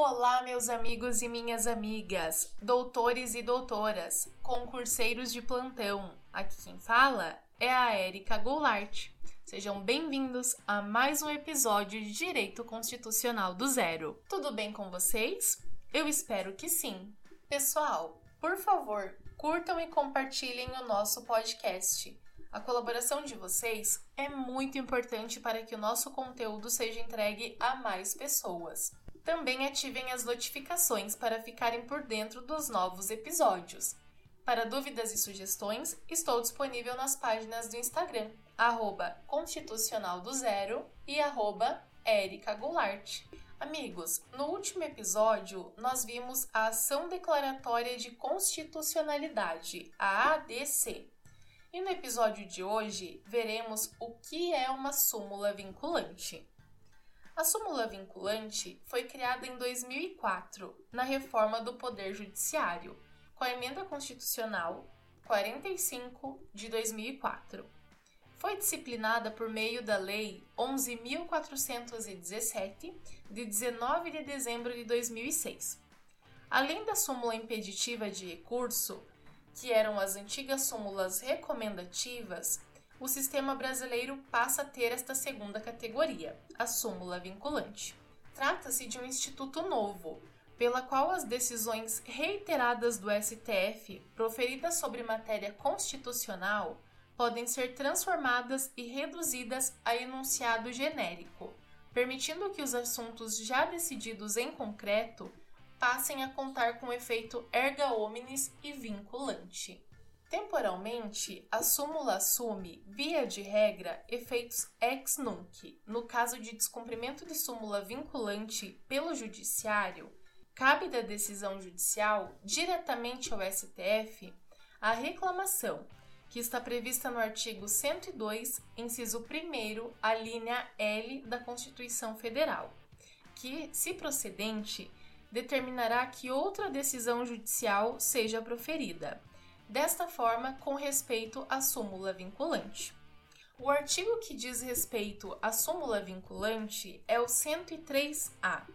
Olá, meus amigos e minhas amigas, doutores e doutoras, concurseiros de plantão. Aqui quem fala é a Érica Goulart. Sejam bem-vindos a mais um episódio de Direito Constitucional do Zero. Tudo bem com vocês? Eu espero que sim. Pessoal, por favor, curtam e compartilhem o nosso podcast. A colaboração de vocês é muito importante para que o nosso conteúdo seja entregue a mais pessoas. Também ativem as notificações para ficarem por dentro dos novos episódios. Para dúvidas e sugestões, estou disponível nas páginas do Instagram, arroba Constitucional do Zero e arroba Erika Goulart. Amigos, no último episódio nós vimos a Ação Declaratória de Constitucionalidade, a ADC. E no episódio de hoje veremos o que é uma súmula vinculante. A súmula vinculante foi criada em 2004, na reforma do Poder Judiciário, com a Emenda Constitucional 45 de 2004. Foi disciplinada por meio da Lei 11.417, de 19 de dezembro de 2006. Além da súmula impeditiva de recurso, que eram as antigas súmulas recomendativas, o sistema brasileiro passa a ter esta segunda categoria, a súmula vinculante. Trata-se de um instituto novo, pela qual as decisões reiteradas do STF proferidas sobre matéria constitucional podem ser transformadas e reduzidas a enunciado genérico, permitindo que os assuntos já decididos em concreto passem a contar com efeito erga omnes e vinculante. Temporalmente, a súmula assume, via de regra, efeitos ex nunc. No caso de descumprimento de súmula vinculante pelo Judiciário, cabe da decisão judicial diretamente ao STF a reclamação, que está prevista no artigo 102, inciso 1, a linha L da Constituição Federal, que, se procedente, determinará que outra decisão judicial seja proferida desta forma com respeito à súmula vinculante. O artigo que diz respeito à súmula vinculante é o 103A,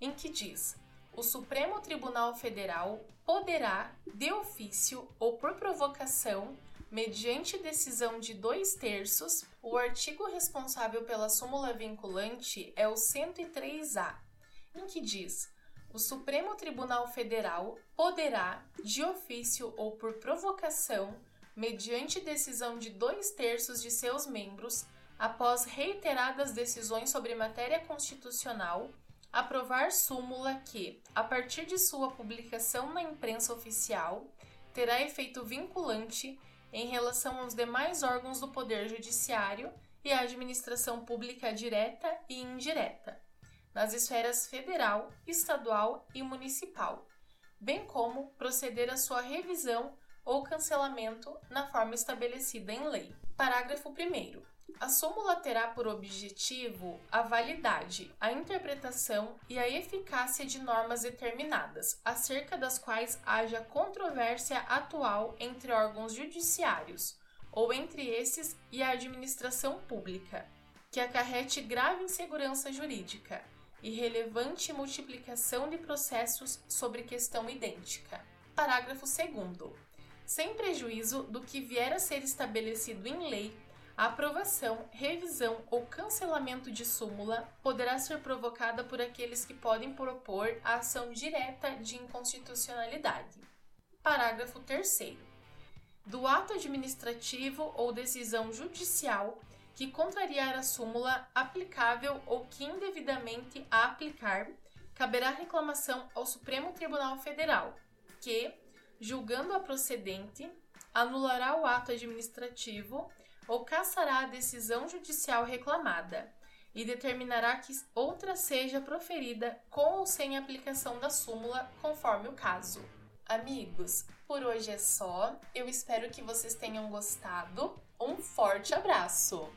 em que diz: o Supremo Tribunal Federal poderá, de ofício ou por provocação, mediante decisão de dois terços, o artigo responsável pela súmula vinculante é o 103A, em que diz: o Supremo Tribunal Federal poderá, de ofício ou por provocação, mediante decisão de dois terços de seus membros, após reiteradas decisões sobre matéria constitucional, aprovar súmula que, a partir de sua publicação na imprensa oficial, terá efeito vinculante em relação aos demais órgãos do Poder Judiciário e à administração pública direta e indireta nas esferas federal, estadual e municipal, bem como proceder à sua revisão ou cancelamento na forma estabelecida em lei. Parágrafo 1. A súmula terá por objetivo a validade, a interpretação e a eficácia de normas determinadas, acerca das quais haja controvérsia atual entre órgãos judiciários, ou entre esses e a administração pública, que acarrete grave insegurança jurídica, e relevante multiplicação de processos sobre questão idêntica. Parágrafo 2. Sem prejuízo do que vier a ser estabelecido em lei, a aprovação, revisão ou cancelamento de súmula poderá ser provocada por aqueles que podem propor a ação direta de inconstitucionalidade. Parágrafo 3. Do ato administrativo ou decisão judicial que contrariar a súmula aplicável ou que indevidamente a aplicar, caberá reclamação ao Supremo Tribunal Federal, que, julgando a procedente, anulará o ato administrativo ou cassará a decisão judicial reclamada e determinará que outra seja proferida com ou sem aplicação da súmula, conforme o caso. Amigos, por hoje é só. Eu espero que vocês tenham gostado. Um forte abraço!